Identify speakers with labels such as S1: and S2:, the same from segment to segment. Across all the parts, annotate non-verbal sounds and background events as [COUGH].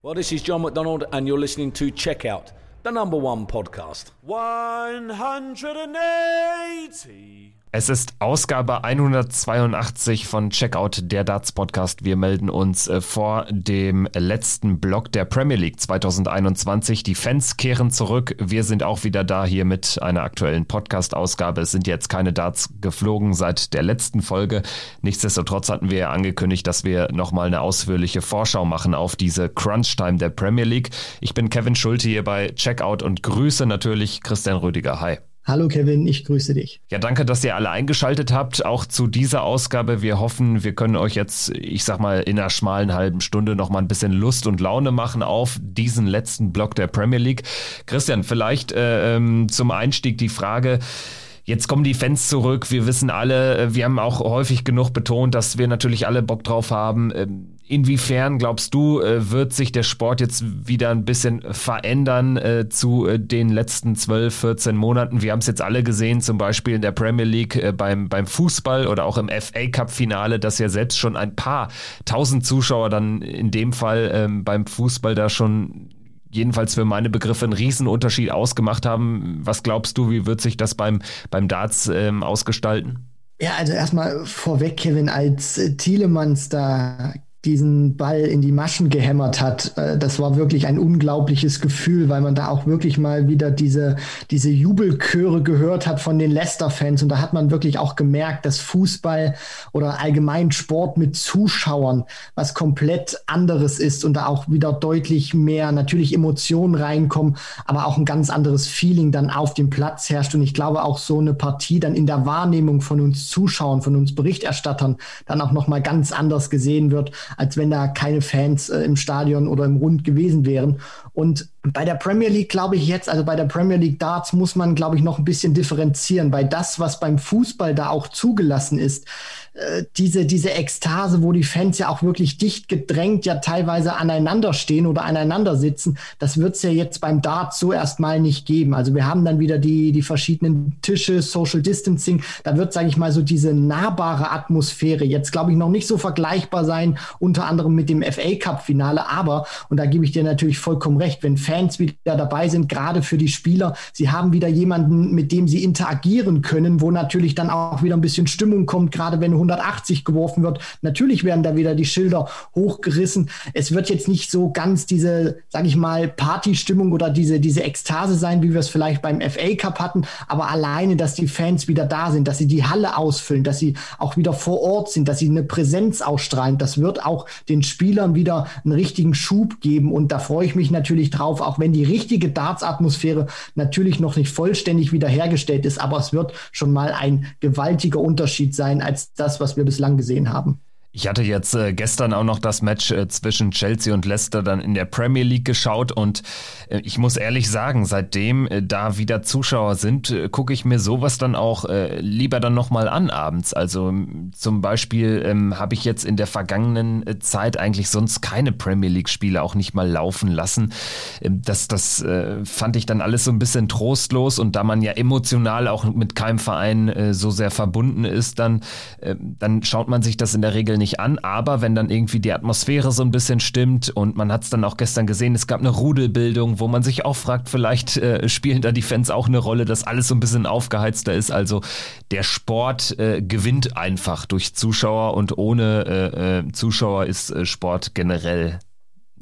S1: Well, this is John McDonald, and you're listening to Checkout, the number one podcast.
S2: 180. Es ist Ausgabe 182 von Checkout, der Darts Podcast. Wir melden uns äh, vor dem letzten Block der Premier League 2021. Die Fans kehren zurück. Wir sind auch wieder da hier mit einer aktuellen Podcast-Ausgabe. Es sind jetzt keine Darts geflogen seit der letzten Folge. Nichtsdestotrotz hatten wir ja angekündigt, dass wir nochmal eine ausführliche Vorschau machen auf diese Crunch-Time der Premier League. Ich bin Kevin Schulte hier bei Checkout und grüße natürlich Christian Rüdiger. Hi.
S3: Hallo Kevin, ich grüße dich.
S2: Ja, danke, dass ihr alle eingeschaltet habt, auch zu dieser Ausgabe. Wir hoffen, wir können euch jetzt, ich sag mal, in einer schmalen halben Stunde noch mal ein bisschen Lust und Laune machen auf diesen letzten Block der Premier League. Christian, vielleicht äh, ähm, zum Einstieg die Frage, Jetzt kommen die Fans zurück. Wir wissen alle, äh, wir haben auch häufig genug betont, dass wir natürlich alle Bock drauf haben. Inwiefern glaubst du, äh, wird sich der Sport jetzt wieder ein bisschen verändern äh, zu den letzten 12, 14 Monaten? Wir haben es jetzt alle gesehen, zum Beispiel in der Premier League beim, beim Fußball oder auch im FA Cup Finale, dass ja selbst schon ein paar tausend Zuschauer dann in dem Fall ähm, beim Fußball da schon jedenfalls für meine Begriffe einen Riesenunterschied ausgemacht haben. Was glaubst du, wie wird sich das beim, beim Darts ähm, ausgestalten?
S3: Ja, also erstmal vorweg, Kevin, als Thielemanns da diesen Ball in die Maschen gehämmert hat. Äh, das war wirklich ein unglaubliches Gefühl, weil man da auch wirklich mal wieder diese, diese Jubelchöre gehört hat von den Leicester-Fans. Und da hat man wirklich auch gemerkt, dass Fußball oder allgemein Sport mit Zuschauern was komplett anderes ist und da auch wieder deutlich mehr natürlich Emotionen reinkommen, aber auch ein ganz anderes Feeling dann auf dem Platz herrscht. Und ich glaube auch so eine Partie dann in der Wahrnehmung von uns Zuschauern, von uns Berichterstattern dann auch nochmal ganz anders gesehen wird, als wenn da keine Fans äh, im Stadion oder im Rund gewesen wären. Und bei der Premier League glaube ich jetzt, also bei der Premier League Darts muss man, glaube ich, noch ein bisschen differenzieren, weil das, was beim Fußball da auch zugelassen ist, diese, diese Ekstase, wo die Fans ja auch wirklich dicht gedrängt ja teilweise aneinander stehen oder aneinander sitzen, das wird es ja jetzt beim Darts so erstmal nicht geben. Also wir haben dann wieder die, die verschiedenen Tische, Social Distancing, da wird, sage ich mal, so diese nahbare Atmosphäre jetzt, glaube ich, noch nicht so vergleichbar sein, unter anderem mit dem FA Cup Finale, aber, und da gebe ich dir natürlich vollkommen recht, wenn Fans wieder dabei sind, gerade für die Spieler, sie haben wieder jemanden, mit dem sie interagieren können, wo natürlich dann auch wieder ein bisschen Stimmung kommt, gerade wenn 180 geworfen wird. Natürlich werden da wieder die Schilder hochgerissen. Es wird jetzt nicht so ganz diese, sag ich mal, Partystimmung oder diese, diese Ekstase sein, wie wir es vielleicht beim FA Cup hatten. Aber alleine, dass die Fans wieder da sind, dass sie die Halle ausfüllen, dass sie auch wieder vor Ort sind, dass sie eine Präsenz ausstrahlen, das wird auch den Spielern wieder einen richtigen Schub geben. Und da freue ich mich natürlich drauf, auch wenn die richtige Darts-Atmosphäre natürlich noch nicht vollständig wiederhergestellt ist. Aber es wird schon mal ein gewaltiger Unterschied sein als das, was wir bislang gesehen haben.
S2: Ich hatte jetzt äh, gestern auch noch das Match äh, zwischen Chelsea und Leicester dann in der Premier League geschaut und äh, ich muss ehrlich sagen, seitdem äh, da wieder Zuschauer sind, äh, gucke ich mir sowas dann auch äh, lieber dann nochmal an abends. Also zum Beispiel ähm, habe ich jetzt in der vergangenen Zeit eigentlich sonst keine Premier League Spiele auch nicht mal laufen lassen. Ähm, das das fand ich dann alles so ein bisschen trostlos und da man ja emotional auch mit keinem Verein so sehr verbunden ist, dann, dann schaut man sich das in der Regel nicht an, aber wenn dann irgendwie die Atmosphäre so ein bisschen stimmt und man hat es dann auch gestern gesehen, es gab eine Rudelbildung, wo man sich auch fragt, vielleicht äh, spielen da die Fans auch eine Rolle, dass alles so ein bisschen aufgeheizter ist. Also der Sport äh, gewinnt einfach durch Zuschauer und ohne äh, äh Zuschauer ist äh, Sport generell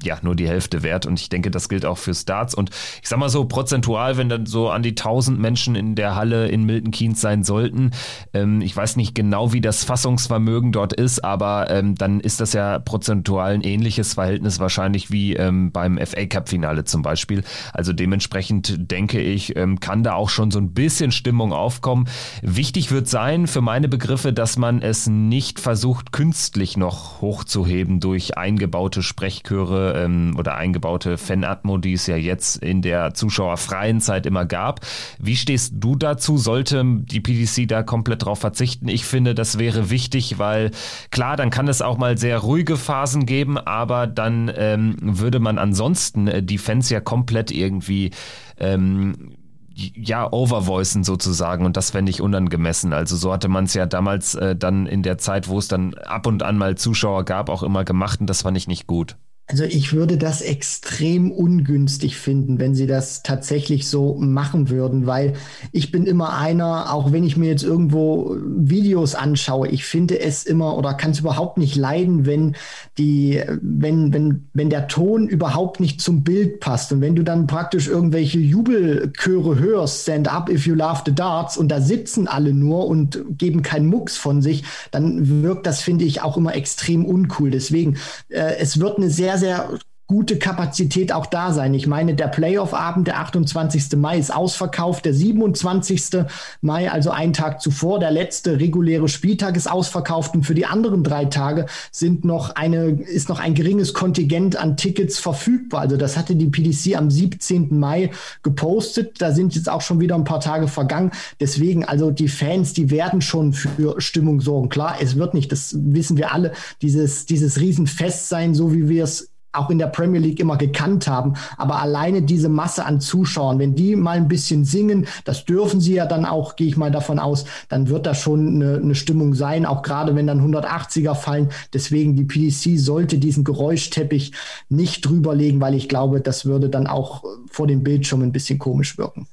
S2: ja, nur die Hälfte wert. Und ich denke, das gilt auch für Starts. Und ich sag mal so, prozentual, wenn dann so an die 1000 Menschen in der Halle in Milton Keynes sein sollten, ähm, ich weiß nicht genau, wie das Fassungsvermögen dort ist, aber ähm, dann ist das ja prozentual ein ähnliches Verhältnis wahrscheinlich wie ähm, beim FA Cup Finale zum Beispiel. Also dementsprechend denke ich, ähm, kann da auch schon so ein bisschen Stimmung aufkommen. Wichtig wird sein für meine Begriffe, dass man es nicht versucht, künstlich noch hochzuheben durch eingebaute Sprechchöre ähm, oder eingebaute Fanatmo, die es ja jetzt in der zuschauerfreien Zeit immer gab. Wie stehst du dazu? Sollte die PDC da komplett drauf verzichten? Ich finde, das wäre wichtig, weil klar, dann kann es auch mal sehr ruhige Phasen geben, aber dann ähm, würde man ansonsten äh, die Fans ja komplett irgendwie ähm, ja, overvoicen sozusagen und das fände ich unangemessen. Also so hatte man es ja damals äh, dann in der Zeit, wo es dann ab und an mal Zuschauer gab, auch immer gemacht und das fand ich nicht gut.
S3: Also ich würde das extrem ungünstig finden, wenn sie das tatsächlich so machen würden, weil ich bin immer einer, auch wenn ich mir jetzt irgendwo Videos anschaue, ich finde es immer oder kann es überhaupt nicht leiden, wenn die, wenn, wenn, wenn der Ton überhaupt nicht zum Bild passt und wenn du dann praktisch irgendwelche Jubelchöre hörst, Stand up if you love the darts und da sitzen alle nur und geben keinen Mucks von sich, dann wirkt das, finde ich, auch immer extrem uncool. Deswegen, äh, es wird eine sehr sehr gute Kapazität auch da sein. Ich meine, der Playoff-Abend, der 28. Mai, ist ausverkauft. Der 27. Mai, also einen Tag zuvor, der letzte reguläre Spieltag ist ausverkauft. Und für die anderen drei Tage sind noch eine, ist noch ein geringes Kontingent an Tickets verfügbar. Also das hatte die PDC am 17. Mai gepostet. Da sind jetzt auch schon wieder ein paar Tage vergangen. Deswegen, also die Fans, die werden schon für Stimmung sorgen. Klar, es wird nicht, das wissen wir alle, dieses, dieses Riesenfest sein, so wie wir es auch in der Premier League immer gekannt haben. Aber alleine diese Masse an Zuschauern, wenn die mal ein bisschen singen, das dürfen sie ja dann auch, gehe ich mal davon aus, dann wird das schon eine, eine Stimmung sein, auch gerade wenn dann 180er fallen. Deswegen die PDC sollte diesen Geräuschteppich nicht drüberlegen, weil ich glaube, das würde dann auch vor dem Bildschirm ein bisschen komisch wirken.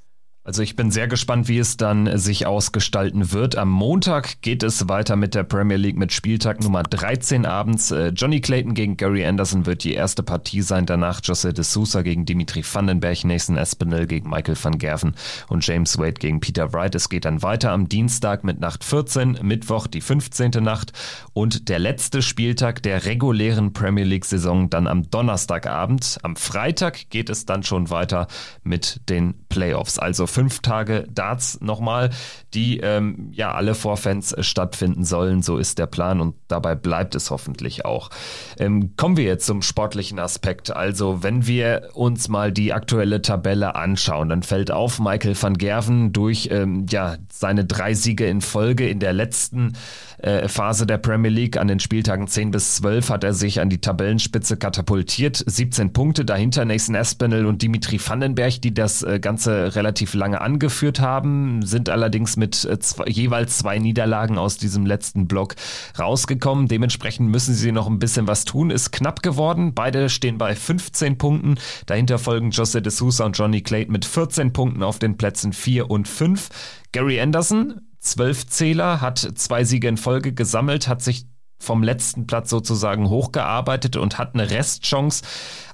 S2: Also ich bin sehr gespannt, wie es dann sich ausgestalten wird. Am Montag geht es weiter mit der Premier League mit Spieltag Nummer 13 abends. Äh, Johnny Clayton gegen Gary Anderson wird die erste Partie sein. Danach Jose de Sousa gegen Dimitri Vandenberg, Nathan Espinel gegen Michael van Gerven und James Wade gegen Peter Wright. Es geht dann weiter am Dienstag mit Nacht 14, Mittwoch die 15. Nacht und der letzte Spieltag der regulären Premier League Saison dann am Donnerstagabend. Am Freitag geht es dann schon weiter mit den Playoffs. Also fünf Tage Darts nochmal, die ähm, ja alle vor Fans äh, stattfinden sollen. So ist der Plan und dabei bleibt es hoffentlich auch. Ähm, kommen wir jetzt zum sportlichen Aspekt. Also wenn wir uns mal die aktuelle Tabelle anschauen, dann fällt auf, Michael van Gerven durch ähm, ja, seine drei Siege in Folge in der letzten äh, Phase der Premier League an den Spieltagen 10 bis 12 hat er sich an die Tabellenspitze katapultiert. 17 Punkte, dahinter Nathan Aspinall und Dimitri Vandenberg, die das äh, Ganze relativ lange angeführt haben, sind allerdings mit äh, zwei, jeweils zwei Niederlagen aus diesem letzten Block rausgekommen. Dementsprechend müssen sie noch ein bisschen was tun. Ist knapp geworden. Beide stehen bei 15 Punkten. Dahinter folgen Jose de Sousa und Johnny Clayton mit 14 Punkten auf den Plätzen 4 und 5. Gary Anderson zwölf Zähler, hat zwei Siege in Folge gesammelt, hat sich vom letzten Platz sozusagen hochgearbeitet und hat eine Restchance.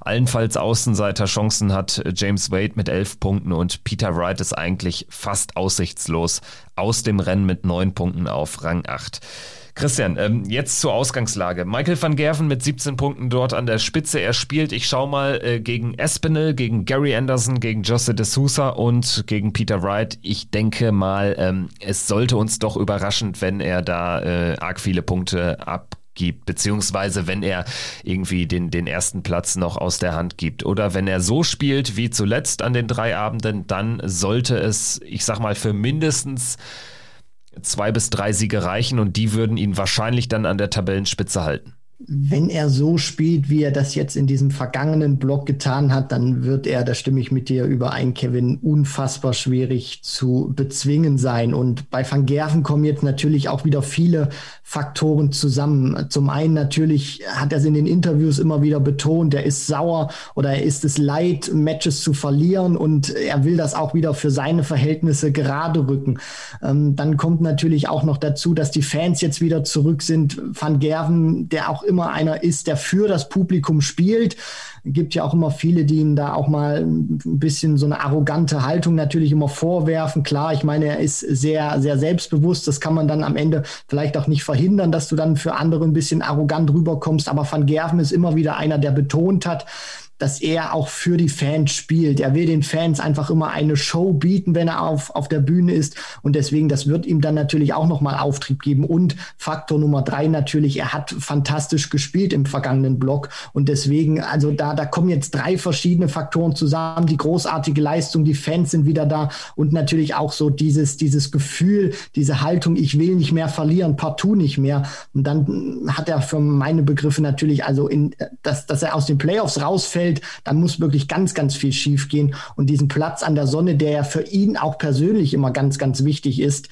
S2: Allenfalls Außenseiterchancen hat James Wade mit elf Punkten und Peter Wright ist eigentlich fast aussichtslos aus dem Rennen mit neun Punkten auf Rang 8. Christian, ähm, jetzt zur Ausgangslage. Michael van Gerven mit 17 Punkten dort an der Spitze. Er spielt, ich schau mal, äh, gegen Espinel, gegen Gary Anderson, gegen Jose de Sousa und gegen Peter Wright. Ich denke mal, ähm, es sollte uns doch überraschend, wenn er da äh, arg viele Punkte ab gibt, beziehungsweise wenn er irgendwie den, den ersten Platz noch aus der Hand gibt. Oder wenn er so spielt wie zuletzt an den drei Abenden, dann sollte es, ich sag mal, für mindestens zwei bis drei Siege reichen und die würden ihn wahrscheinlich dann an der Tabellenspitze halten
S3: wenn er so spielt, wie er das jetzt in diesem vergangenen Block getan hat, dann wird er, da stimme ich mit dir überein, Kevin, unfassbar schwierig zu bezwingen sein. Und bei Van Gerven kommen jetzt natürlich auch wieder viele Faktoren zusammen. Zum einen natürlich hat er es in den Interviews immer wieder betont, er ist sauer oder er ist es leid, Matches zu verlieren und er will das auch wieder für seine Verhältnisse gerade rücken. Ähm, dann kommt natürlich auch noch dazu, dass die Fans jetzt wieder zurück sind. Van Gerven, der auch immer einer ist, der für das Publikum spielt. Gibt ja auch immer viele, die ihn da auch mal ein bisschen so eine arrogante Haltung natürlich immer vorwerfen. Klar, ich meine, er ist sehr, sehr selbstbewusst. Das kann man dann am Ende vielleicht auch nicht verhindern, dass du dann für andere ein bisschen arrogant rüberkommst. Aber Van Gerven ist immer wieder einer, der betont hat, dass er auch für die Fans spielt. Er will den Fans einfach immer eine Show bieten, wenn er auf, auf der Bühne ist. Und deswegen, das wird ihm dann natürlich auch nochmal Auftrieb geben. Und Faktor Nummer drei natürlich, er hat fantastisch gespielt im vergangenen Block. Und deswegen, also da, da kommen jetzt drei verschiedene Faktoren zusammen. Die großartige Leistung, die Fans sind wieder da und natürlich auch so dieses, dieses Gefühl, diese Haltung, ich will nicht mehr verlieren, partout nicht mehr. Und dann hat er für meine Begriffe natürlich, also in, dass, dass er aus den Playoffs rausfällt, fällt, dann muss wirklich ganz, ganz viel schiefgehen. Und diesen Platz an der Sonne, der ja für ihn auch persönlich immer ganz, ganz wichtig ist,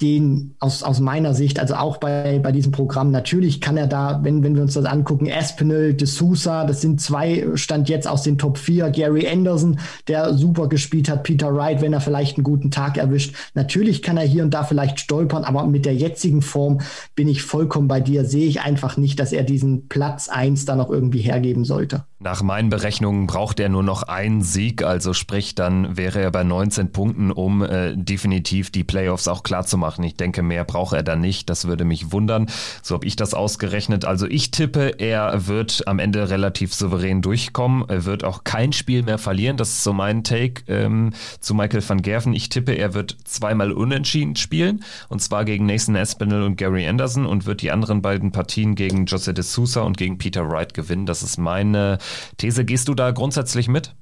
S3: den aus, aus meiner Sicht, also auch bei, bei diesem Programm, natürlich kann er da, wenn, wenn wir uns das angucken, Aspinall, De Sousa, das sind zwei, Stand jetzt aus den Top 4, Gary Anderson, der super gespielt hat, Peter Wright, wenn er vielleicht einen guten Tag erwischt. Natürlich kann er hier und da vielleicht stolpern, aber mit der jetzigen Form bin ich vollkommen bei dir, sehe ich einfach nicht, dass er diesen Platz 1 da noch irgendwie hergeben sollte.
S2: Nach meinen Berechnungen braucht er nur noch einen Sieg, also sprich, dann wäre er bei 19 Punkten, um äh, definitiv die Playoffs auch klar zu machen. Ich denke, mehr braucht er da nicht. Das würde mich wundern. So habe ich das ausgerechnet. Also ich tippe, er wird am Ende relativ souverän durchkommen. Er wird auch kein Spiel mehr verlieren. Das ist so mein Take ähm, zu Michael van Gerven. Ich tippe, er wird zweimal unentschieden spielen. Und zwar gegen Nathan Espinel und Gary Anderson und wird die anderen beiden Partien gegen Jose de Sousa und gegen Peter Wright gewinnen. Das ist meine These, gehst du da grundsätzlich mit?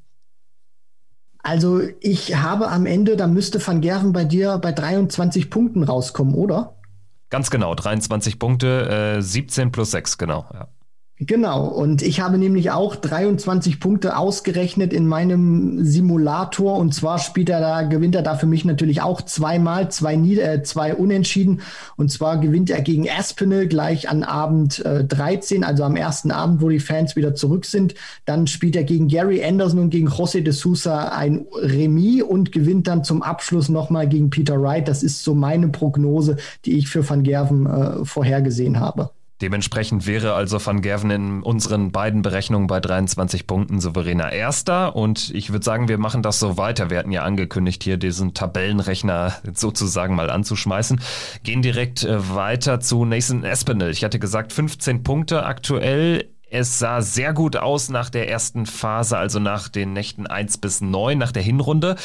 S3: Also ich habe am Ende, da müsste Van Gerven bei dir bei 23 Punkten rauskommen, oder?
S2: Ganz genau, 23 Punkte, äh, 17 plus 6, genau. Ja.
S3: Genau, und ich habe nämlich auch 23 Punkte ausgerechnet in meinem Simulator und zwar spielt er da, gewinnt er da für mich natürlich auch zweimal, zwei, äh, zwei Unentschieden und zwar gewinnt er gegen Aspinall gleich an Abend äh, 13, also am ersten Abend, wo die Fans wieder zurück sind. Dann spielt er gegen Gary Anderson und gegen José de Sousa ein Remis und gewinnt dann zum Abschluss nochmal gegen Peter Wright. Das ist so meine Prognose, die ich für Van Gerven äh, vorhergesehen habe.
S2: Dementsprechend wäre also Van Gerven in unseren beiden Berechnungen bei 23 Punkten souveräner Erster. Und ich würde sagen, wir machen das so weiter. Wir hatten ja angekündigt, hier diesen Tabellenrechner [LAUGHS] sozusagen mal anzuschmeißen. Gehen direkt äh, weiter zu Nathan Espinel. Ich hatte gesagt, 15 Punkte aktuell. Es sah sehr gut aus nach der ersten Phase, also nach den Nächten 1 bis 9, nach der Hinrunde.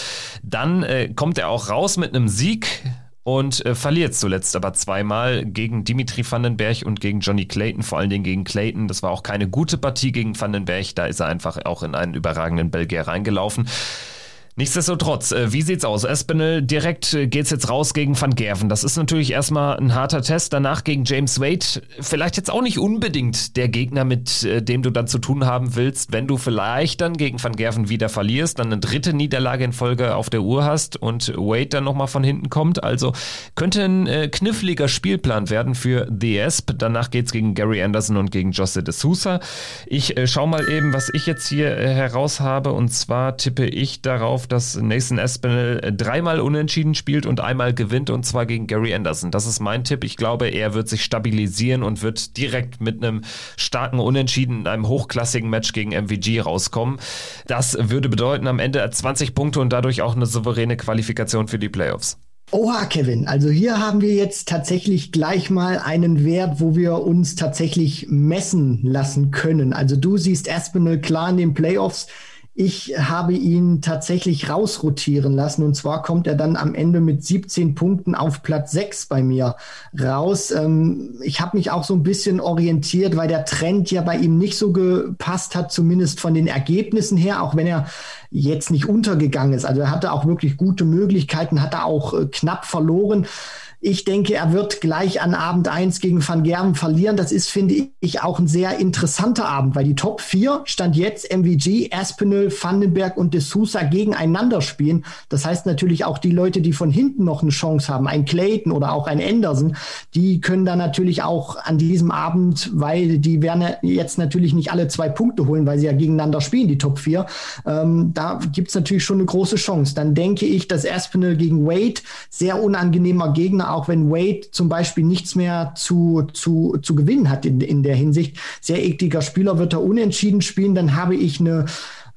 S2: Dann äh, kommt er auch raus mit einem Sieg und äh, verliert zuletzt aber zweimal gegen Dimitri Vandenberg und gegen Johnny Clayton, vor allen Dingen gegen Clayton. Das war auch keine gute Partie gegen Vandenberg, da ist er einfach auch in einen überragenden Belgier reingelaufen. Nichtsdestotrotz, äh, wie sieht's aus? Espinel, direkt äh, geht's jetzt raus gegen Van Gerven. Das ist natürlich erstmal ein harter Test. Danach gegen James Wade. Vielleicht jetzt auch nicht unbedingt der Gegner, mit äh, dem du dann zu tun haben willst, wenn du vielleicht dann gegen Van Gerven wieder verlierst, dann eine dritte Niederlage in Folge auf der Uhr hast und Wade dann nochmal von hinten kommt. Also könnte ein kniffliger Spielplan werden für The Esp. Danach geht's gegen Gary Anderson und gegen Jose de Sousa. Ich schau mal eben, was ich jetzt hier heraus habe. Und zwar tippe ich darauf, darauf, dass Nathan Espinel äh, dreimal unentschieden spielt und einmal gewinnt und zwar gegen Gary Anderson. Das ist mein Tipp. Ich glaube, er wird sich stabilisieren und wird direkt mit einem starken Unentschieden in einem hochklassigen Match gegen MVG rauskommen. Das würde bedeuten am Ende 20 Punkte und dadurch auch eine souveräne Qualifikation für die Playoffs.
S3: Oha, Kevin. Also hier haben wir jetzt tatsächlich gleich mal einen Wert, wo wir uns tatsächlich messen lassen können. Also du siehst Aspinall klar in den Playoffs. Ich habe ihn tatsächlich rausrotieren lassen und zwar kommt er dann am Ende mit 17 Punkten auf Platz 6 bei mir raus. Ähm, ich habe mich auch so ein bisschen orientiert, weil der Trend ja bei ihm nicht so gepasst hat, zumindest von den Ergebnissen her, auch wenn er jetzt nicht untergegangen ist. Also er hatte auch wirklich gute Möglichkeiten, hat er auch äh, knapp verloren. Ich denke, er wird gleich an Abend 1 gegen Van Gerven verlieren. Das ist, finde ich, auch ein sehr interessanter Abend, weil die Top 4 stand jetzt MVG, Aspinall, Vandenberg und De Sousa gegeneinander spielen. Das heißt natürlich auch die Leute, die von hinten noch eine Chance haben, ein Clayton oder auch ein Anderson, die können da natürlich auch an diesem Abend, weil die werden jetzt natürlich nicht alle zwei Punkte holen, weil sie ja gegeneinander spielen, die Top 4. Ähm, da gibt's natürlich schon eine große Chance. Dann denke ich, dass Aspinall gegen Wade sehr unangenehmer Gegner auch wenn Wade zum Beispiel nichts mehr zu, zu, zu gewinnen hat in, in der Hinsicht. Sehr ekliger Spieler wird er unentschieden spielen, dann habe ich eine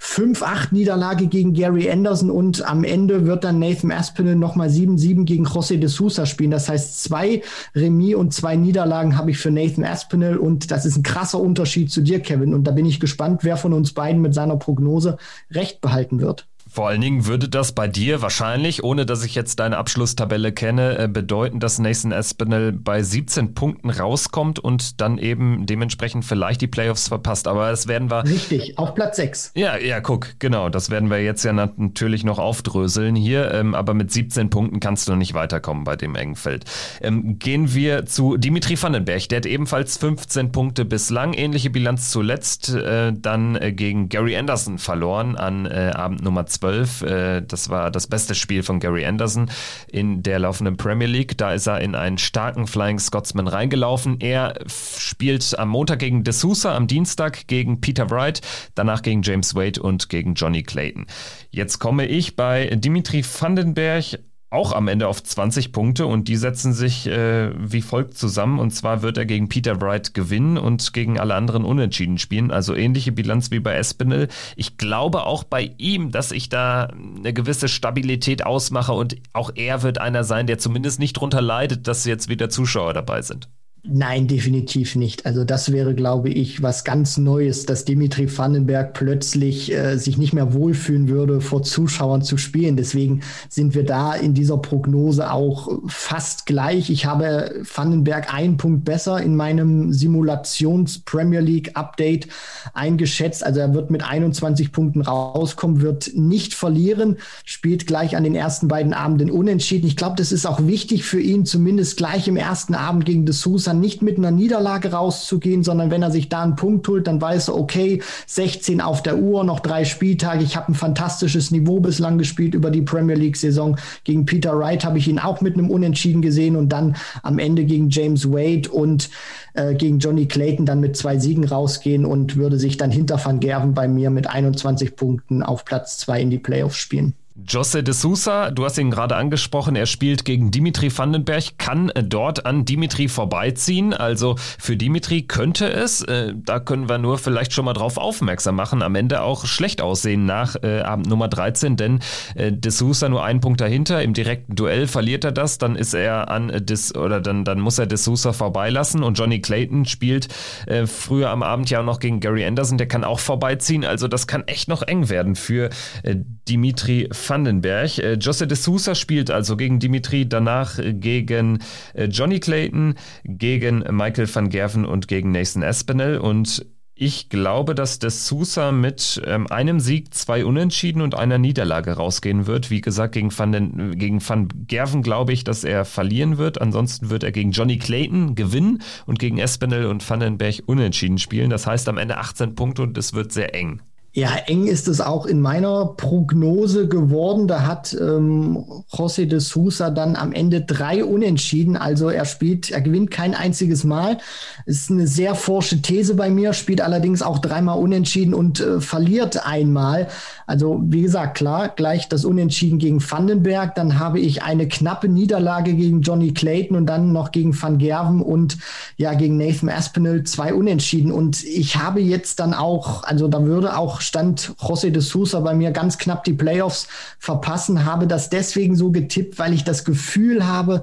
S3: 5-8-Niederlage gegen Gary Anderson und am Ende wird dann Nathan Aspinall nochmal 7-7 gegen José de Sousa spielen. Das heißt, zwei Remis und zwei Niederlagen habe ich für Nathan Aspinall und das ist ein krasser Unterschied zu dir, Kevin. Und da bin ich gespannt, wer von uns beiden mit seiner Prognose recht behalten wird.
S2: Vor allen Dingen würde das bei dir wahrscheinlich, ohne dass ich jetzt deine Abschlusstabelle kenne, äh, bedeuten, dass Nathan Espinel bei 17 Punkten rauskommt und dann eben dementsprechend vielleicht die Playoffs verpasst. Aber das werden wir.
S3: Richtig, auf Platz 6.
S2: Ja, ja, guck, genau. Das werden wir jetzt ja natürlich noch aufdröseln hier. Ähm, aber mit 17 Punkten kannst du nicht weiterkommen bei dem engen Feld. Ähm, gehen wir zu Dimitri Vandenberg. Der hat ebenfalls 15 Punkte bislang. Ähnliche Bilanz zuletzt. Äh, dann äh, gegen Gary Anderson verloren an Abend Nummer 2 12. Äh, das war das beste Spiel von Gary Anderson in der laufenden Premier League. Da ist er in einen starken Flying Scotsman reingelaufen. Er spielt am Montag gegen De Sousa, am Dienstag gegen Peter Wright, danach gegen James Wade und gegen Johnny Clayton. Jetzt komme ich bei Dimitri Vandenberg auch am Ende auf 20 Punkte und die setzen sich äh, wie folgt zusammen. Und zwar wird er gegen Peter Wright gewinnen und gegen alle anderen unentschieden spielen. Also ähnliche Bilanz wie bei Espinel. Ich glaube auch bei ihm, dass ich da eine gewisse Stabilität ausmache und auch er wird einer sein, der zumindest nicht drunter leidet, dass jetzt wieder Zuschauer dabei sind.
S3: Nein, definitiv nicht. Also das wäre, glaube ich, was ganz Neues, dass Dimitri Vandenberg plötzlich äh, sich nicht mehr wohlfühlen würde, vor Zuschauern zu spielen. Deswegen sind wir da in dieser Prognose auch fast gleich. Ich habe Vandenberg einen Punkt besser in meinem Simulations-Premier League-Update eingeschätzt. Also er wird mit 21 Punkten rauskommen, wird nicht verlieren, spielt gleich an den ersten beiden Abenden unentschieden. Ich glaube, das ist auch wichtig für ihn, zumindest gleich im ersten Abend gegen De Sousa dann nicht mit einer Niederlage rauszugehen, sondern wenn er sich da einen Punkt holt, dann weiß er, okay, 16 auf der Uhr, noch drei Spieltage. Ich habe ein fantastisches Niveau bislang gespielt über die Premier League-Saison. Gegen Peter Wright habe ich ihn auch mit einem Unentschieden gesehen und dann am Ende gegen James Wade und äh, gegen Johnny Clayton dann mit zwei Siegen rausgehen und würde sich dann hinter Van Gerven bei mir mit 21 Punkten auf Platz zwei in die Playoffs spielen.
S2: Jose de Sousa, du hast ihn gerade angesprochen, er spielt gegen Dimitri Vandenberg, kann dort an Dimitri vorbeiziehen. Also für Dimitri könnte es, äh, da können wir nur vielleicht schon mal drauf aufmerksam machen, am Ende auch schlecht aussehen nach äh, Abend Nummer 13, denn äh, de Sousa nur einen Punkt dahinter. Im direkten Duell verliert er das, dann ist er an äh, Dis oder dann, dann muss er de Sousa vorbeilassen und Johnny Clayton spielt äh, früher am Abend ja auch noch gegen Gary Anderson, der kann auch vorbeiziehen. Also das kann echt noch eng werden für äh, Dimitri Vandenberg. Vandenberg. Äh, Jose de Sousa spielt also gegen Dimitri, danach gegen äh, Johnny Clayton, gegen Michael van Gerven und gegen Nathan Espinel. Und ich glaube, dass de Sousa mit ähm, einem Sieg, zwei Unentschieden und einer Niederlage rausgehen wird. Wie gesagt, gegen Van, den, gegen Van Gerven glaube ich, dass er verlieren wird. Ansonsten wird er gegen Johnny Clayton gewinnen und gegen Espinel und Vandenberg unentschieden spielen. Das heißt am Ende 18 Punkte und es wird sehr eng.
S3: Ja, eng ist es auch in meiner Prognose geworden. Da hat ähm, José de Sousa dann am Ende drei Unentschieden. Also er spielt, er gewinnt kein einziges Mal. Ist eine sehr forsche These bei mir, spielt allerdings auch dreimal Unentschieden und äh, verliert einmal. Also wie gesagt, klar, gleich das Unentschieden gegen Vandenberg. Dann habe ich eine knappe Niederlage gegen Johnny Clayton und dann noch gegen Van Gerven und ja gegen Nathan Aspinall zwei Unentschieden. Und ich habe jetzt dann auch, also da würde auch stand José de Sousa bei mir ganz knapp die Playoffs verpassen, habe das deswegen so getippt, weil ich das Gefühl habe,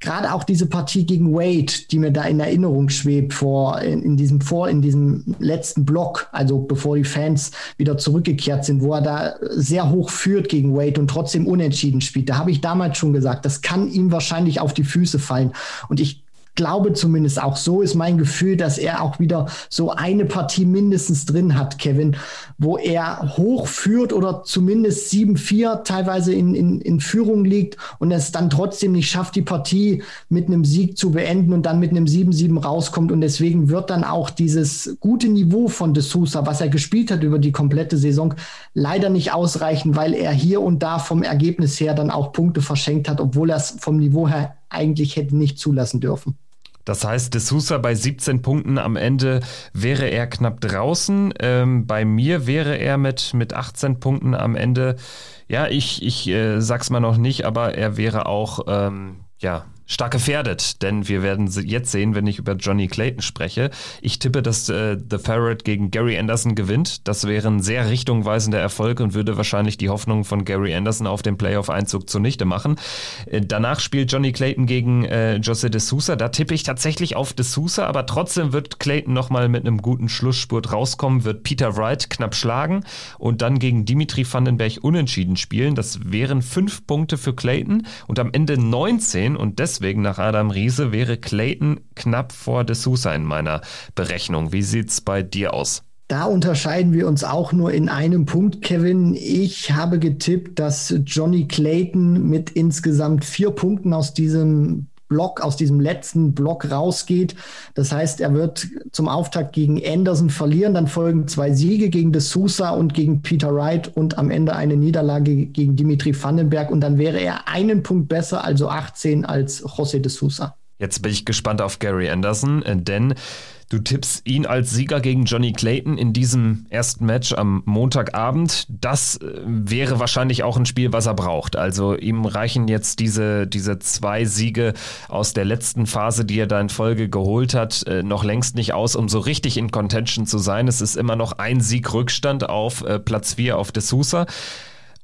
S3: gerade auch diese Partie gegen Wade, die mir da in Erinnerung schwebt vor in, in, diesem vor in diesem letzten Block, also bevor die Fans wieder zurückgekehrt sind, wo er da sehr hoch führt gegen Wade und trotzdem unentschieden spielt. Da habe ich damals schon gesagt, das kann ihm wahrscheinlich auf die Füße fallen und ich glaube zumindest auch so ist mein Gefühl, dass er auch wieder so eine Partie mindestens drin hat, Kevin, wo er hoch führt oder zumindest 7-4 teilweise in, in, in Führung liegt und es dann trotzdem nicht schafft, die Partie mit einem Sieg zu beenden und dann mit einem 7-7 rauskommt. Und deswegen wird dann auch dieses gute Niveau von De Sousa, was er gespielt hat über die komplette Saison, leider nicht ausreichen, weil er hier und da vom Ergebnis her dann auch Punkte verschenkt hat, obwohl er es vom Niveau her eigentlich hätte nicht zulassen dürfen.
S2: Das heißt, De Sousa bei 17 Punkten am Ende wäre er knapp draußen. Ähm, bei mir wäre er mit, mit 18 Punkten am Ende, ja, ich, ich äh, sag's mal noch nicht, aber er wäre auch, ähm, ja, stark gefährdet, denn wir werden jetzt sehen, wenn ich über Johnny Clayton spreche. Ich tippe, dass äh, The Ferret gegen Gary Anderson gewinnt. Das wäre ein sehr richtungweisender Erfolg und würde wahrscheinlich die Hoffnung von Gary Anderson auf den Playoff-Einzug zunichte machen. Äh, danach spielt Johnny Clayton gegen äh, Jose de Sousa. Da tippe ich tatsächlich auf de Sousa, aber trotzdem wird Clayton nochmal mit einem guten Schlussspurt rauskommen, wird Peter Wright knapp schlagen und dann gegen Dimitri Vandenberg unentschieden spielen. Das wären fünf Punkte für Clayton und am Ende 19 und deswegen deswegen nach Adam Riese wäre Clayton knapp vor De Sousa in meiner Berechnung. Wie sieht's bei dir aus?
S3: Da unterscheiden wir uns auch nur in einem Punkt, Kevin. Ich habe getippt, dass Johnny Clayton mit insgesamt vier Punkten aus diesem Block, aus diesem letzten Block rausgeht. Das heißt, er wird zum Auftakt gegen Anderson verlieren, dann folgen zwei Siege gegen De Sousa und gegen Peter Wright und am Ende eine Niederlage gegen Dimitri Vandenberg und dann wäre er einen Punkt besser, also 18 als José De Sousa.
S2: Jetzt bin ich gespannt auf Gary Anderson, denn du tippst ihn als Sieger gegen Johnny Clayton in diesem ersten Match am Montagabend. Das äh, wäre wahrscheinlich auch ein Spiel, was er braucht. Also ihm reichen jetzt diese, diese zwei Siege aus der letzten Phase, die er da in Folge geholt hat, äh, noch längst nicht aus, um so richtig in Contention zu sein. Es ist immer noch ein Sieg Rückstand auf Platz 4 auf D'Souza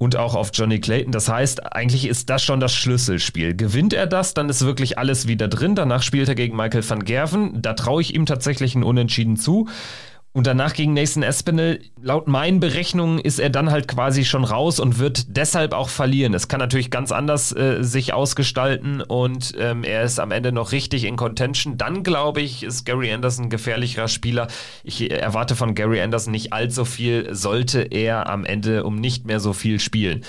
S2: und auch auf Johnny Clayton. Das heißt, eigentlich ist das schon das Schlüsselspiel. Gewinnt er das, dann ist wirklich alles wieder drin. Danach spielt er gegen Michael van Gerven. Da traue ich ihm tatsächlich ein Unentschieden zu. Und danach gegen Nathan Espinel, laut meinen Berechnungen ist er dann halt quasi schon raus und wird deshalb auch verlieren. Es kann natürlich ganz anders äh, sich ausgestalten und ähm, er ist am Ende noch richtig in Contention. Dann glaube ich, ist Gary Anderson ein gefährlicherer Spieler. Ich erwarte von Gary Anderson nicht allzu viel, sollte er am Ende um nicht mehr so viel spielen.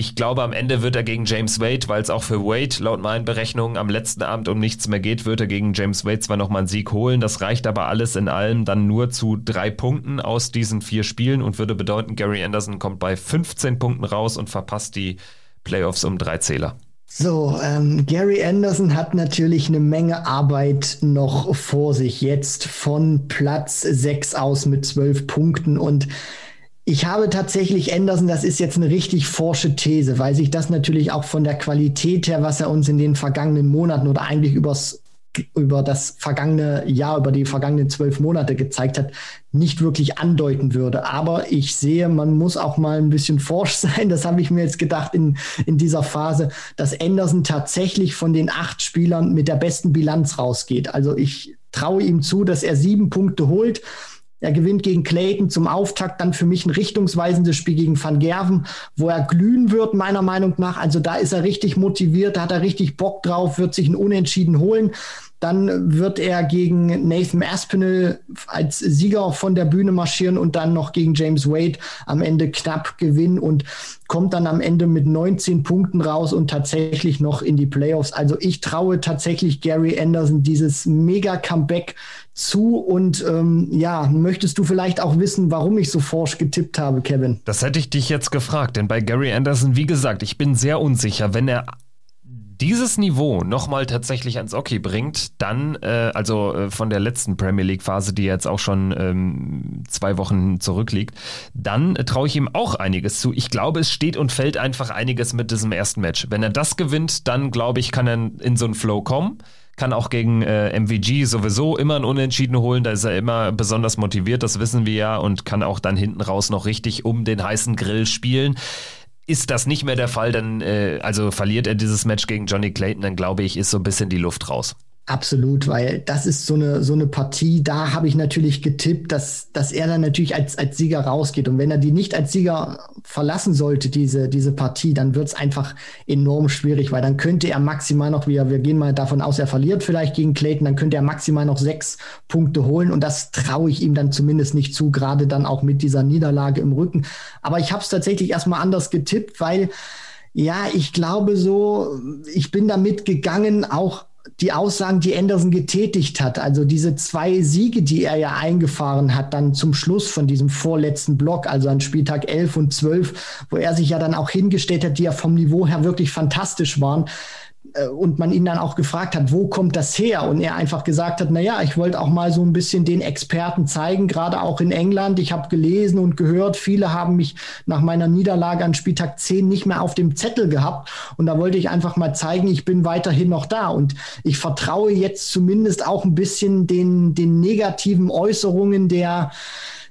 S2: Ich glaube, am Ende wird er gegen James Wade, weil es auch für Wade laut meinen Berechnungen am letzten Abend um nichts mehr geht, wird er gegen James Wade zwar nochmal einen Sieg holen. Das reicht aber alles in allem dann nur zu drei Punkten aus diesen vier Spielen und würde bedeuten, Gary Anderson kommt bei 15 Punkten raus und verpasst die Playoffs um drei Zähler.
S3: So, ähm, Gary Anderson hat natürlich eine Menge Arbeit noch vor sich. Jetzt von Platz 6 aus mit 12 Punkten und ich habe tatsächlich Anderson, das ist jetzt eine richtig forsche These, weil sich das natürlich auch von der Qualität her, was er uns in den vergangenen Monaten oder eigentlich übers, über das vergangene Jahr, über die vergangenen zwölf Monate gezeigt hat, nicht wirklich andeuten würde. Aber ich sehe, man muss auch mal ein bisschen forsch [LAUGHS] sein. Das habe ich mir jetzt gedacht in, in dieser Phase, dass Anderson tatsächlich von den acht Spielern mit der besten Bilanz rausgeht. Also ich traue ihm zu, dass er sieben Punkte holt. Er gewinnt gegen Clayton zum Auftakt, dann für mich ein richtungsweisendes Spiel gegen Van Gerven, wo er glühen wird, meiner Meinung nach. Also da ist er richtig motiviert, da hat er richtig Bock drauf, wird sich ein Unentschieden holen. Dann wird er gegen Nathan Aspinall als Sieger von der Bühne marschieren und dann noch gegen James Wade am Ende knapp gewinnen und kommt dann am Ende mit 19 Punkten raus und tatsächlich noch in die Playoffs. Also ich traue tatsächlich Gary Anderson dieses mega Comeback zu und ähm, ja, möchtest du vielleicht auch wissen, warum ich so forsch getippt habe, Kevin?
S2: Das hätte ich dich jetzt gefragt, denn bei Gary Anderson, wie gesagt, ich bin sehr unsicher, wenn er dieses Niveau nochmal tatsächlich ans Hockey bringt, dann, äh, also äh, von der letzten Premier League-Phase, die jetzt auch schon ähm, zwei Wochen zurückliegt, dann äh, traue ich ihm auch einiges zu. Ich glaube, es steht und fällt einfach einiges mit diesem ersten Match. Wenn er das gewinnt, dann glaube ich, kann er in so einen Flow kommen. Kann auch gegen äh, MVG sowieso immer ein Unentschieden holen. Da ist er immer besonders motiviert, das wissen wir ja, und kann auch dann hinten raus noch richtig um den heißen Grill spielen ist das nicht mehr der Fall, dann äh, also verliert er dieses Match gegen Johnny Clayton, dann glaube ich, ist so ein bisschen die Luft raus.
S3: Absolut, weil das ist so eine, so eine Partie, da habe ich natürlich getippt, dass, dass er dann natürlich als, als Sieger rausgeht. Und wenn er die nicht als Sieger verlassen sollte, diese, diese Partie, dann wird es einfach enorm schwierig, weil dann könnte er maximal noch, wir, wir gehen mal davon aus, er verliert vielleicht gegen Clayton, dann könnte er maximal noch sechs Punkte holen. Und das traue ich ihm dann zumindest nicht zu, gerade dann auch mit dieser Niederlage im Rücken. Aber ich habe es tatsächlich erstmal anders getippt, weil ja, ich glaube so, ich bin damit gegangen, auch die Aussagen, die Anderson getätigt hat, also diese zwei Siege, die er ja eingefahren hat, dann zum Schluss von diesem vorletzten Block, also an Spieltag 11 und 12, wo er sich ja dann auch hingestellt hat, die ja vom Niveau her wirklich fantastisch waren, und man ihn dann auch gefragt hat, wo kommt das her? Und er einfach gesagt hat, na ja, ich wollte auch mal so ein bisschen den Experten zeigen, gerade auch in England. Ich habe gelesen und gehört, viele haben mich nach meiner Niederlage an Spieltag 10 nicht mehr auf dem Zettel gehabt. Und da wollte ich einfach mal zeigen, ich bin weiterhin noch da. Und ich vertraue jetzt zumindest auch ein bisschen den, den negativen Äußerungen der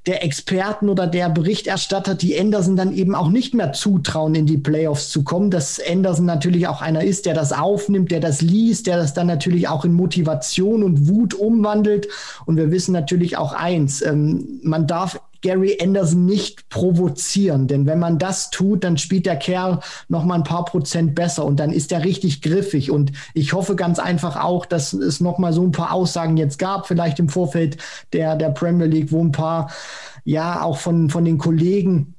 S3: der Experten oder der Berichterstatter, die Anderson dann eben auch nicht mehr zutrauen, in die Playoffs zu kommen. Dass Anderson natürlich auch einer ist, der das aufnimmt, der das liest, der das dann natürlich auch in Motivation und Wut umwandelt. Und wir wissen natürlich auch eins, ähm, man darf Gary Anderson nicht provozieren. Denn wenn man das tut, dann spielt der Kerl noch mal ein paar Prozent besser und dann ist er richtig griffig. Und ich hoffe ganz einfach auch, dass es noch mal so ein paar Aussagen jetzt gab, vielleicht im Vorfeld der, der Premier League, wo ein paar, ja, auch von, von den Kollegen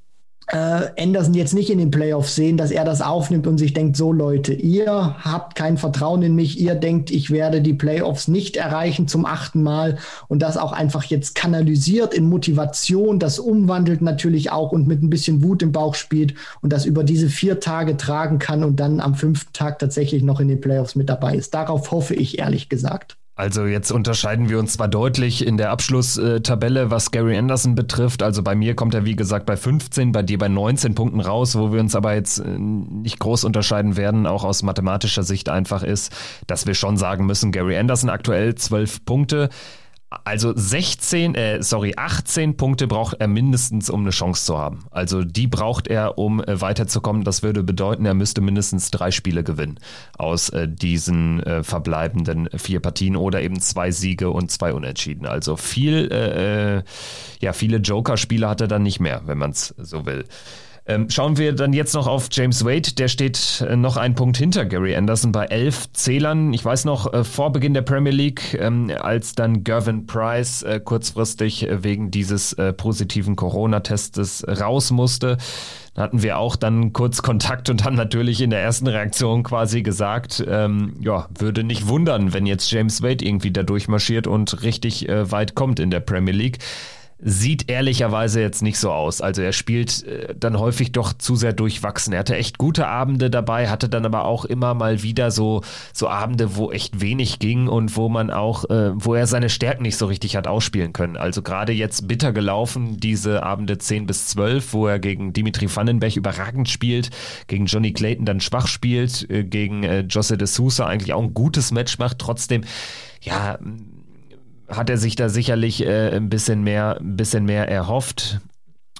S3: äh, Anderson jetzt nicht in den Playoffs sehen, dass er das aufnimmt und sich denkt, so Leute, ihr habt kein Vertrauen in mich, ihr denkt, ich werde die Playoffs nicht erreichen zum achten Mal und das auch einfach jetzt kanalisiert in Motivation, das umwandelt natürlich auch und mit ein bisschen Wut im Bauch spielt und das über diese vier Tage tragen kann und dann am fünften Tag tatsächlich noch in den Playoffs mit dabei ist. Darauf hoffe ich ehrlich gesagt.
S2: Also jetzt unterscheiden wir uns zwar deutlich in der Abschlusstabelle, was Gary Anderson betrifft. Also bei mir kommt er, wie gesagt, bei 15, bei dir bei 19 Punkten raus, wo wir uns aber jetzt äh, nicht groß unterscheiden werden, auch aus mathematischer Sicht einfach ist, dass wir schon sagen müssen, Gary Anderson aktuell 12 Punkte. Also 16, äh, sorry, 18 Punkte braucht er mindestens, um eine Chance zu haben. Also die braucht er, um äh, weiterzukommen. Das würde bedeuten, er müsste mindestens drei Spiele gewinnen aus äh, diesen äh, verbleibenden vier Partien oder eben zwei Siege und zwei Unentschieden. Also viel, äh, äh, ja, viele Joker-Spiele hat er dann nicht mehr, wenn man es so will. Ähm, schauen wir dann jetzt noch auf James Wade. Der steht äh, noch einen Punkt hinter Gary Anderson bei elf Zählern. Ich weiß noch, äh, vor Beginn der Premier League, ähm, als dann Gervin Price äh, kurzfristig wegen dieses positiven Corona-Testes raus musste, hatten wir auch dann kurz Kontakt und haben natürlich in der ersten Reaktion quasi gesagt, ähm, ja, würde nicht wundern, wenn jetzt James Wade irgendwie da durchmarschiert und richtig äh, weit kommt in der Premier League sieht ehrlicherweise jetzt nicht so aus. Also er spielt äh, dann häufig doch zu sehr durchwachsen. Er hatte echt gute Abende dabei, hatte dann aber auch immer mal wieder so, so Abende, wo echt wenig ging und wo man auch, äh, wo er seine Stärken nicht so richtig hat ausspielen können. Also gerade jetzt bitter gelaufen, diese Abende 10 bis 12, wo er gegen Dimitri Vandenberg überragend spielt, gegen Johnny Clayton dann schwach spielt, äh, gegen äh, Jose de Sousa eigentlich auch ein gutes Match macht, trotzdem ja, hat er sich da sicherlich äh, ein bisschen mehr, ein bisschen mehr erhofft.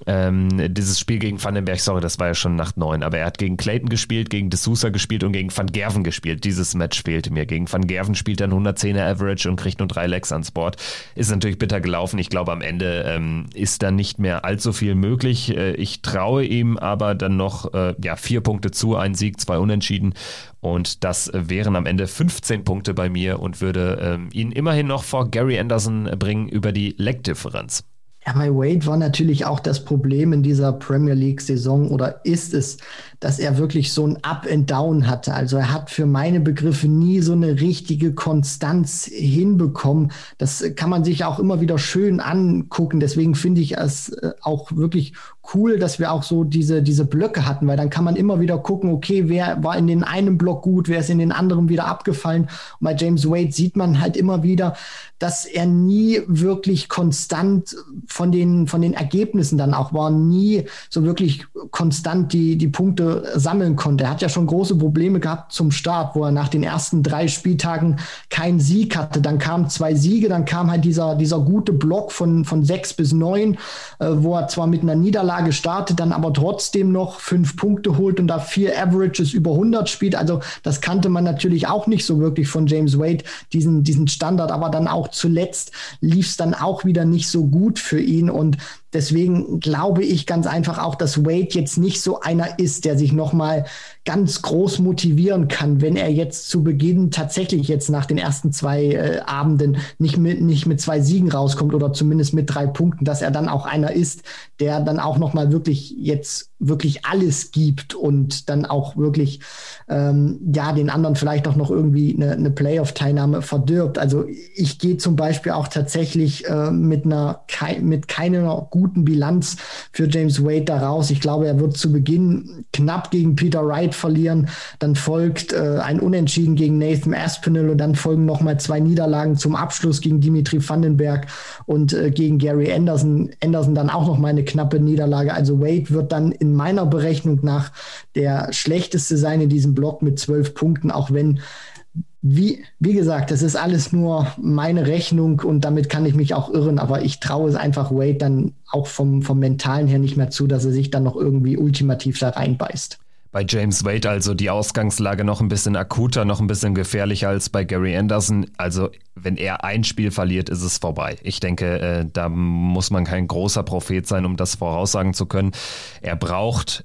S2: Ähm, dieses Spiel gegen Vandenberg, sorry, das war ja schon Nacht 9, aber er hat gegen Clayton gespielt, gegen D'Souza gespielt und gegen Van Gerven gespielt. Dieses Match fehlte mir. Gegen Van Gerven spielt er ein 110er Average und kriegt nur drei Legs ans Board. Ist natürlich bitter gelaufen. Ich glaube, am Ende ähm, ist da nicht mehr allzu viel möglich. Äh, ich traue ihm aber dann noch äh, ja, vier Punkte zu, ein Sieg, zwei Unentschieden. Und das wären am Ende 15 Punkte bei mir und würde ähm, ihn immerhin noch vor Gary Anderson bringen über die Leckdifferenz.
S3: Ja, My Wade war natürlich auch das Problem in dieser Premier League-Saison oder ist es, dass er wirklich so ein Up and Down hatte. Also er hat für meine Begriffe nie so eine richtige Konstanz hinbekommen. Das kann man sich auch immer wieder schön angucken. Deswegen finde ich es äh, auch wirklich cool, dass wir auch so diese, diese Blöcke hatten, weil dann kann man immer wieder gucken, okay, wer war in den einen Block gut, wer ist in den anderen wieder abgefallen. Und bei James Wade sieht man halt immer wieder, dass er nie wirklich konstant von den, von den Ergebnissen dann auch war, nie so wirklich konstant die, die Punkte sammeln konnte. Er hat ja schon große Probleme gehabt zum Start, wo er nach den ersten drei Spieltagen keinen Sieg hatte. Dann kamen zwei Siege, dann kam halt dieser, dieser gute Block von, von sechs bis neun, äh, wo er zwar mit einer Niederlage startet, dann aber trotzdem noch fünf Punkte holt und da vier Averages über 100 spielt. Also das kannte man natürlich auch nicht so wirklich von James Wade, diesen, diesen Standard, aber dann auch zuletzt lief es dann auch wieder nicht so gut für ihn. Und Deswegen glaube ich ganz einfach auch, dass Wade jetzt nicht so einer ist, der sich nochmal ganz groß motivieren kann, wenn er jetzt zu Beginn tatsächlich jetzt nach den ersten zwei äh, Abenden nicht mit, nicht mit zwei Siegen rauskommt oder zumindest mit drei Punkten, dass er dann auch einer ist, der dann auch nochmal wirklich jetzt wirklich alles gibt und dann auch wirklich ähm, ja den anderen vielleicht auch noch irgendwie eine, eine Playoff-Teilnahme verdirbt. Also ich gehe zum Beispiel auch tatsächlich äh, mit einer mit keiner guten Bilanz für James Wade da raus. Ich glaube, er wird zu Beginn knapp gegen Peter Wright verlieren. Dann folgt äh, ein Unentschieden gegen Nathan Aspinall und dann folgen nochmal zwei Niederlagen zum Abschluss gegen Dimitri Vandenberg und äh, gegen Gary Anderson. Anderson dann auch nochmal eine knappe Niederlage. Also Wade wird dann in meiner Berechnung nach der schlechteste sein in diesem Block mit zwölf Punkten, auch wenn wie, wie gesagt, das ist alles nur meine Rechnung und damit kann ich mich auch irren, aber ich traue es einfach Wade dann auch vom, vom Mentalen her nicht mehr zu, dass er sich dann noch irgendwie ultimativ da reinbeißt.
S2: Bei James Wade also die Ausgangslage noch ein bisschen akuter, noch ein bisschen gefährlicher als bei Gary Anderson. Also wenn er ein Spiel verliert, ist es vorbei. Ich denke, äh, da muss man kein großer Prophet sein, um das voraussagen zu können. Er braucht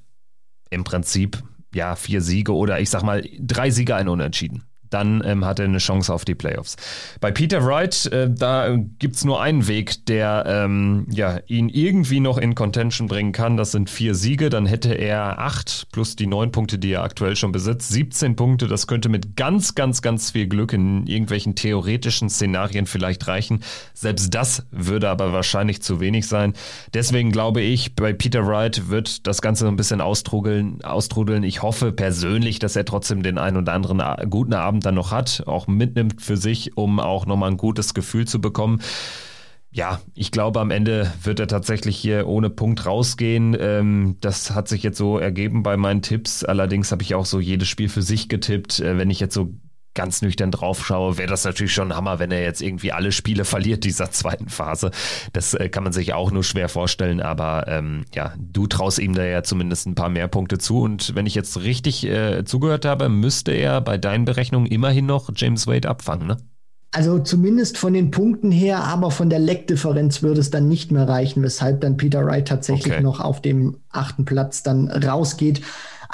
S2: im Prinzip ja vier Siege oder ich sag mal drei Siege, ein Unentschieden dann ähm, hat er eine Chance auf die Playoffs. Bei Peter Wright, äh, da gibt es nur einen Weg, der ähm, ja, ihn irgendwie noch in Contention bringen kann. Das sind vier Siege, dann hätte er acht plus die neun Punkte, die er aktuell schon besitzt, 17 Punkte. Das könnte mit ganz, ganz, ganz viel Glück in irgendwelchen theoretischen Szenarien vielleicht reichen. Selbst das würde aber wahrscheinlich zu wenig sein. Deswegen glaube ich, bei Peter Wright wird das Ganze so ein bisschen austrudeln. austrudeln. Ich hoffe persönlich, dass er trotzdem den einen oder anderen guten Abend dann noch hat, auch mitnimmt für sich, um auch nochmal ein gutes Gefühl zu bekommen. Ja, ich glaube, am Ende wird er tatsächlich hier ohne Punkt rausgehen. Ähm, das hat sich jetzt so ergeben bei meinen Tipps. Allerdings habe ich auch so jedes Spiel für sich getippt. Äh, wenn ich jetzt so ganz nüchtern drauf schaue, wäre das natürlich schon ein Hammer, wenn er jetzt irgendwie alle Spiele [LAUGHS] verliert dieser zweiten Phase. Das äh, kann man sich auch nur schwer vorstellen, aber ähm, ja, du traust ihm da ja zumindest ein paar mehr Punkte zu. Und wenn ich jetzt richtig äh, zugehört habe, müsste er bei deinen Berechnungen immerhin noch James Wade abfangen, ne?
S3: Also zumindest von den Punkten her, aber von der Leckdifferenz würde es dann nicht mehr reichen, weshalb dann Peter Wright tatsächlich okay. noch auf dem achten Platz dann rausgeht.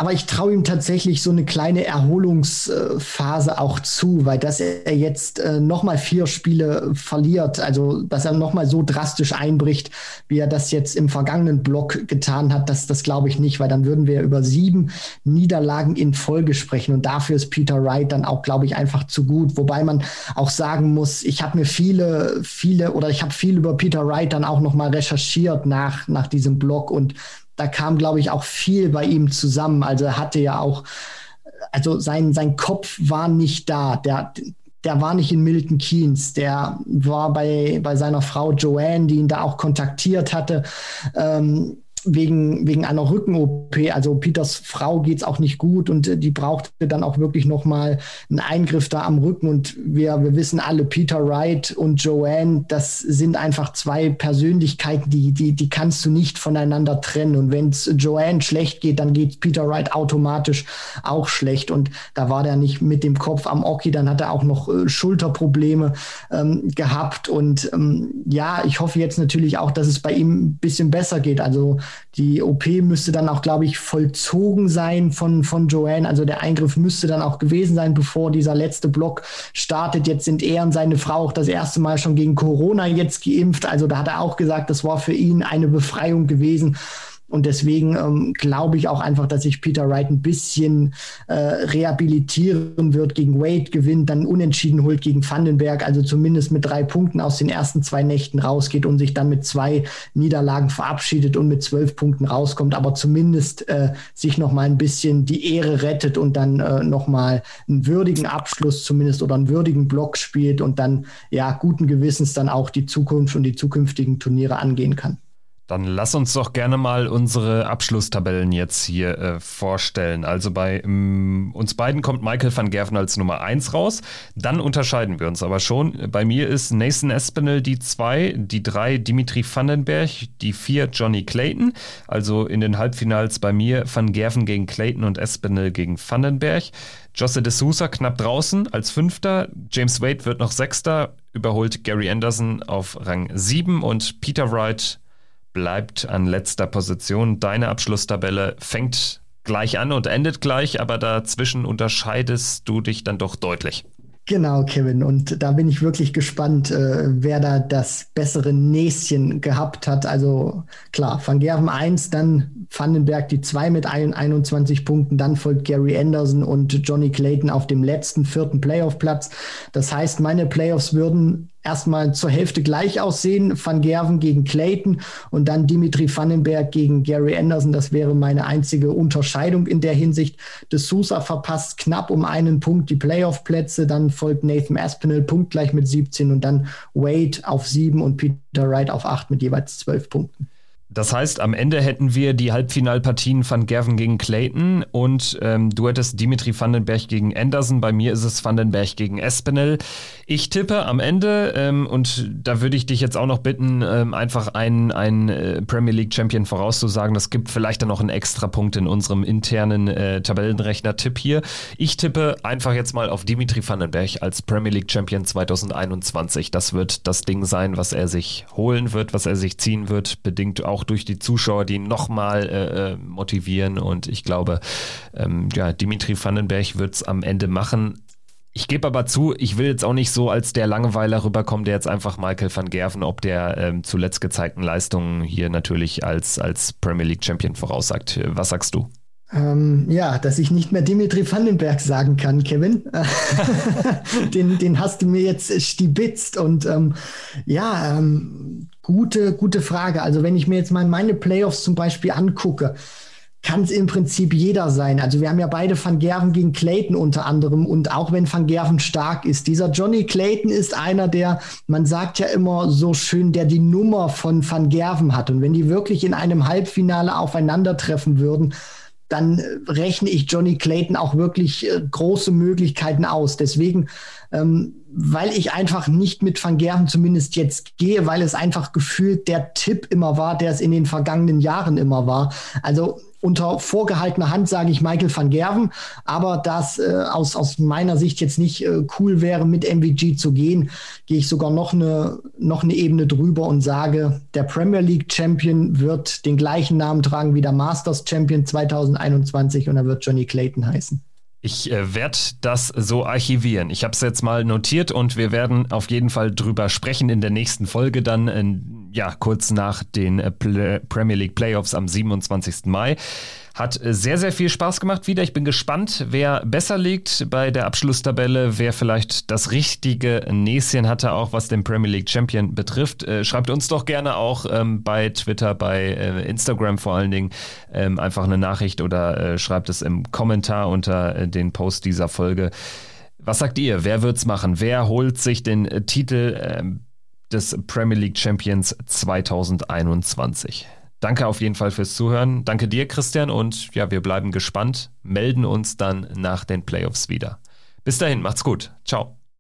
S3: Aber ich traue ihm tatsächlich so eine kleine Erholungsphase auch zu, weil dass er jetzt äh, nochmal vier Spiele verliert, also dass er nochmal so drastisch einbricht, wie er das jetzt im vergangenen Block getan hat, das, das glaube ich nicht, weil dann würden wir über sieben Niederlagen in Folge sprechen. Und dafür ist Peter Wright dann auch, glaube ich, einfach zu gut. Wobei man auch sagen muss, ich habe mir viele, viele oder ich habe viel über Peter Wright dann auch nochmal recherchiert nach, nach diesem Block und da kam, glaube ich, auch viel bei ihm zusammen. Also er hatte ja auch, also sein, sein Kopf war nicht da. Der, der war nicht in Milton Keynes, der war bei, bei seiner Frau Joanne, die ihn da auch kontaktiert hatte. Ähm, wegen, wegen einer Rücken-OP. Also Peters Frau geht's auch nicht gut und äh, die brauchte dann auch wirklich nochmal einen Eingriff da am Rücken. Und wir, wir wissen alle, Peter Wright und Joanne, das sind einfach zwei Persönlichkeiten, die, die, die kannst du nicht voneinander trennen. Und wenn es Joanne schlecht geht, dann geht Peter Wright automatisch auch schlecht. Und da war der nicht mit dem Kopf am Oki, dann hat er auch noch äh, Schulterprobleme ähm, gehabt. Und ähm, ja, ich hoffe jetzt natürlich auch, dass es bei ihm ein bisschen besser geht. Also die OP müsste dann auch, glaube ich, vollzogen sein von, von Joanne. Also der Eingriff müsste dann auch gewesen sein, bevor dieser letzte Block startet. Jetzt sind er und seine Frau auch das erste Mal schon gegen Corona jetzt geimpft. Also da hat er auch gesagt, das war für ihn eine Befreiung gewesen. Und deswegen ähm, glaube ich auch einfach, dass sich Peter Wright ein bisschen äh, rehabilitieren wird, gegen Wade gewinnt, dann unentschieden holt gegen Vandenberg, also zumindest mit drei Punkten aus den ersten zwei Nächten rausgeht und sich dann mit zwei Niederlagen verabschiedet und mit zwölf Punkten rauskommt, aber zumindest äh, sich noch mal ein bisschen die Ehre rettet und dann äh, noch mal einen würdigen Abschluss zumindest oder einen würdigen Block spielt und dann ja guten Gewissens dann auch die Zukunft und die zukünftigen Turniere angehen kann.
S2: Dann lass uns doch gerne mal unsere Abschlusstabellen jetzt hier äh, vorstellen. Also bei ähm, uns beiden kommt Michael van Gerven als Nummer 1 raus. Dann unterscheiden wir uns aber schon. Bei mir ist Nathan Espinel die 2, die 3 Dimitri Vandenberg, die 4 Johnny Clayton. Also in den Halbfinals bei mir van Gerven gegen Clayton und Espinel gegen Vandenberg. Josse de Sousa knapp draußen als Fünfter. James Wade wird noch Sechster, überholt Gary Anderson auf Rang 7 und Peter Wright bleibt an letzter Position. Deine Abschlusstabelle fängt gleich an und endet gleich, aber dazwischen unterscheidest du dich dann doch deutlich.
S3: Genau, Kevin. Und da bin ich wirklich gespannt, äh, wer da das bessere Näschen gehabt hat. Also klar, Van Gerven 1, dann Vandenberg die 2 mit 21 Punkten, dann folgt Gary Anderson und Johnny Clayton auf dem letzten vierten Playoff-Platz. Das heißt, meine Playoffs würden erstmal zur Hälfte gleich aussehen. Van Gerven gegen Clayton und dann Dimitri Vandenberg gegen Gary Anderson. Das wäre meine einzige Unterscheidung in der Hinsicht. De Sousa verpasst knapp um einen Punkt die Playoff-Plätze. Dann folgt Nathan Aspinall punktgleich mit 17 und dann Wade auf 7 und Peter Wright auf 8 mit jeweils 12 Punkten.
S2: Das heißt, am Ende hätten wir die Halbfinalpartien von Gavin gegen Clayton und ähm, du hättest Dimitri Vandenberg gegen Anderson. Bei mir ist es Vandenberg gegen Espinel. Ich tippe am Ende ähm, und da würde ich dich jetzt auch noch bitten, ähm, einfach einen, einen äh, Premier League Champion vorauszusagen. Das gibt vielleicht dann noch einen extra Punkt in unserem internen äh, Tabellenrechner-Tipp hier. Ich tippe einfach jetzt mal auf Dimitri Vandenberg als Premier League Champion 2021. Das wird das Ding sein, was er sich holen wird, was er sich ziehen wird, bedingt auch auch durch die Zuschauer, die nochmal äh, äh, motivieren. Und ich glaube, ähm, ja, Dimitri Vandenberg wird es am Ende machen. Ich gebe aber zu, ich will jetzt auch nicht so als der Langeweiler rüberkommen, der jetzt einfach Michael van Gerven, ob der ähm, zuletzt gezeigten Leistungen hier natürlich als, als Premier League Champion voraussagt. Was sagst du?
S3: Ähm, ja, dass ich nicht mehr Dimitri Vandenberg sagen kann, Kevin. [LAUGHS] den, den hast du mir jetzt stibitzt. Und ähm, ja, ähm, gute, gute Frage. Also wenn ich mir jetzt mal meine Playoffs zum Beispiel angucke, kann es im Prinzip jeder sein. Also wir haben ja beide Van Gerven gegen Clayton unter anderem und auch wenn Van Gerven stark ist, dieser Johnny Clayton ist einer, der, man sagt ja immer so schön, der die Nummer von Van Gerven hat. Und wenn die wirklich in einem Halbfinale aufeinandertreffen würden, dann äh, rechne ich Johnny Clayton auch wirklich äh, große Möglichkeiten aus. Deswegen, ähm, weil ich einfach nicht mit Van Gerven zumindest jetzt gehe, weil es einfach gefühlt der Tipp immer war, der es in den vergangenen Jahren immer war. Also unter vorgehaltener Hand sage ich Michael van Gerven, aber das äh, aus, aus meiner Sicht jetzt nicht äh, cool wäre, mit MVG zu gehen, gehe ich sogar noch eine, noch eine Ebene drüber und sage, der Premier League Champion wird den gleichen Namen tragen wie der Masters Champion 2021 und er wird Johnny Clayton heißen.
S2: Ich äh, werde das so archivieren. Ich habe es jetzt mal notiert und wir werden auf jeden Fall drüber sprechen in der nächsten Folge, dann äh, ja kurz nach den äh, Premier League Playoffs am 27. Mai. Hat sehr, sehr viel Spaß gemacht wieder. Ich bin gespannt, wer besser liegt bei der Abschlusstabelle, wer vielleicht das richtige Näschen hatte, auch was den Premier League Champion betrifft. Äh, schreibt uns doch gerne auch ähm, bei Twitter, bei äh, Instagram vor allen Dingen ähm, einfach eine Nachricht oder äh, schreibt es im Kommentar unter äh, den Post dieser Folge. Was sagt ihr? Wer wird's machen? Wer holt sich den äh, Titel ähm, des Premier League Champions 2021? Danke auf jeden Fall fürs Zuhören. Danke dir, Christian. Und ja, wir bleiben gespannt, melden uns dann nach den Playoffs wieder. Bis dahin, macht's gut. Ciao.